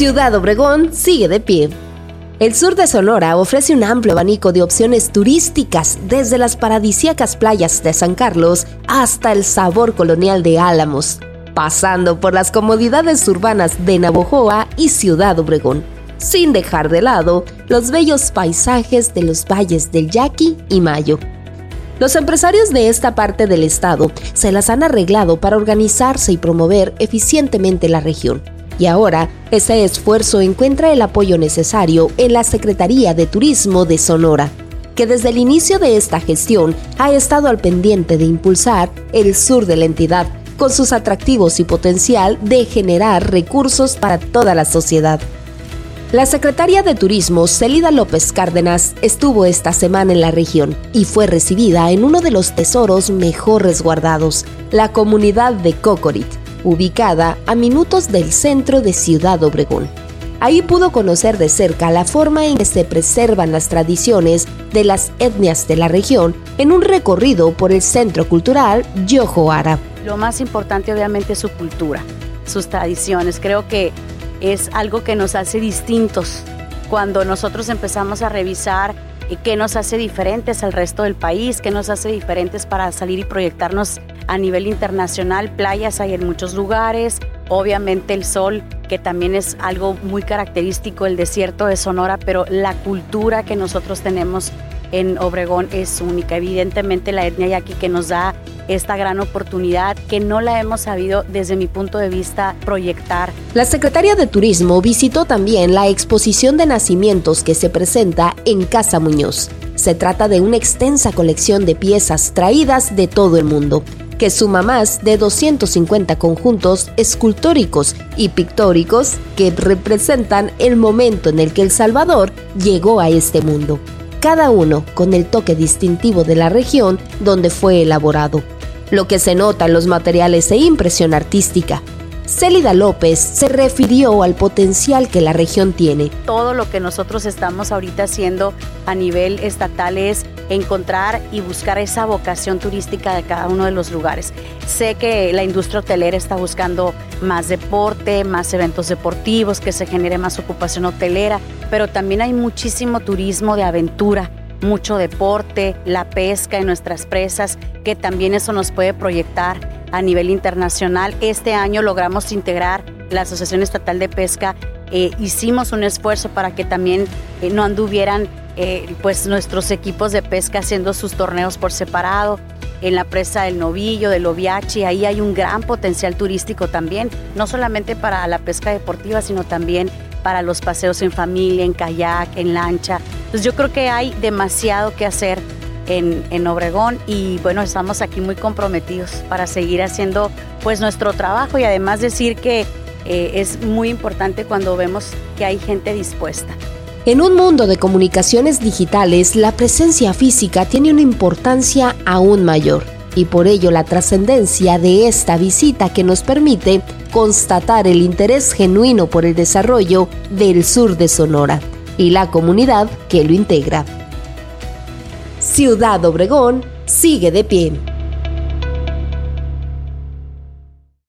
Ciudad Obregón sigue de pie. El sur de Sonora ofrece un amplio abanico de opciones turísticas, desde las paradisíacas playas de San Carlos hasta el sabor colonial de Álamos, pasando por las comodidades urbanas de Navojoa y Ciudad Obregón, sin dejar de lado los bellos paisajes de los valles del Yaqui y Mayo. Los empresarios de esta parte del estado se las han arreglado para organizarse y promover eficientemente la región y ahora, ese esfuerzo encuentra el apoyo necesario en la Secretaría de Turismo de Sonora, que desde el inicio de esta gestión ha estado al pendiente de impulsar el sur de la entidad, con sus atractivos y potencial de generar recursos para toda la sociedad. La secretaria de Turismo, Celida López Cárdenas, estuvo esta semana en la región y fue recibida en uno de los tesoros mejor resguardados, la comunidad de Cocorit, ubicada a minutos del centro de Ciudad Obregón. Ahí pudo conocer de cerca la forma en que se preservan las tradiciones de las etnias de la región en un recorrido por el Centro Cultural Yojoara. Lo más importante obviamente es su cultura, sus tradiciones. Creo que es algo que nos hace distintos cuando nosotros empezamos a revisar qué nos hace diferentes al resto del país, qué nos hace diferentes para salir y proyectarnos a nivel internacional. Playas hay en muchos lugares, obviamente el sol, que también es algo muy característico, el desierto de Sonora, pero la cultura que nosotros tenemos en Obregón es única. Evidentemente la etnia yaqui que nos da esta gran oportunidad que no la hemos sabido desde mi punto de vista proyectar. La secretaria de Turismo visitó también la exposición de nacimientos que se presenta en Casa Muñoz. Se trata de una extensa colección de piezas traídas de todo el mundo que suma más de 250 conjuntos escultóricos y pictóricos que representan el momento en el que El Salvador llegó a este mundo, cada uno con el toque distintivo de la región donde fue elaborado, lo que se nota en los materiales e impresión artística, Célida López se refirió al potencial que la región tiene. Todo lo que nosotros estamos ahorita haciendo a nivel estatal es encontrar y buscar esa vocación turística de cada uno de los lugares. Sé que la industria hotelera está buscando más deporte, más eventos deportivos, que se genere más ocupación hotelera, pero también hay muchísimo turismo de aventura mucho deporte, la pesca en nuestras presas, que también eso nos puede proyectar a nivel internacional. Este año logramos integrar la Asociación Estatal de Pesca. Eh, hicimos un esfuerzo para que también eh, no anduvieran eh, pues nuestros equipos de pesca haciendo sus torneos por separado. En la presa del Novillo, del Oviachi, ahí hay un gran potencial turístico también, no solamente para la pesca deportiva, sino también para los paseos en familia, en kayak, en lancha. Entonces yo creo que hay demasiado que hacer en, Obregón y bueno, estamos aquí muy comprometidos para seguir haciendo pues nuestro trabajo y además decir que eh, es muy importante cuando vemos que hay gente dispuesta. En un mundo de comunicaciones digitales, la presencia física tiene una importancia aún mayor y por ello la trascendencia de esta visita que nos permite constatar el interés genuino por el desarrollo del sur de Sonora y la comunidad que lo integra. Ciudad Obregón sigue de pie.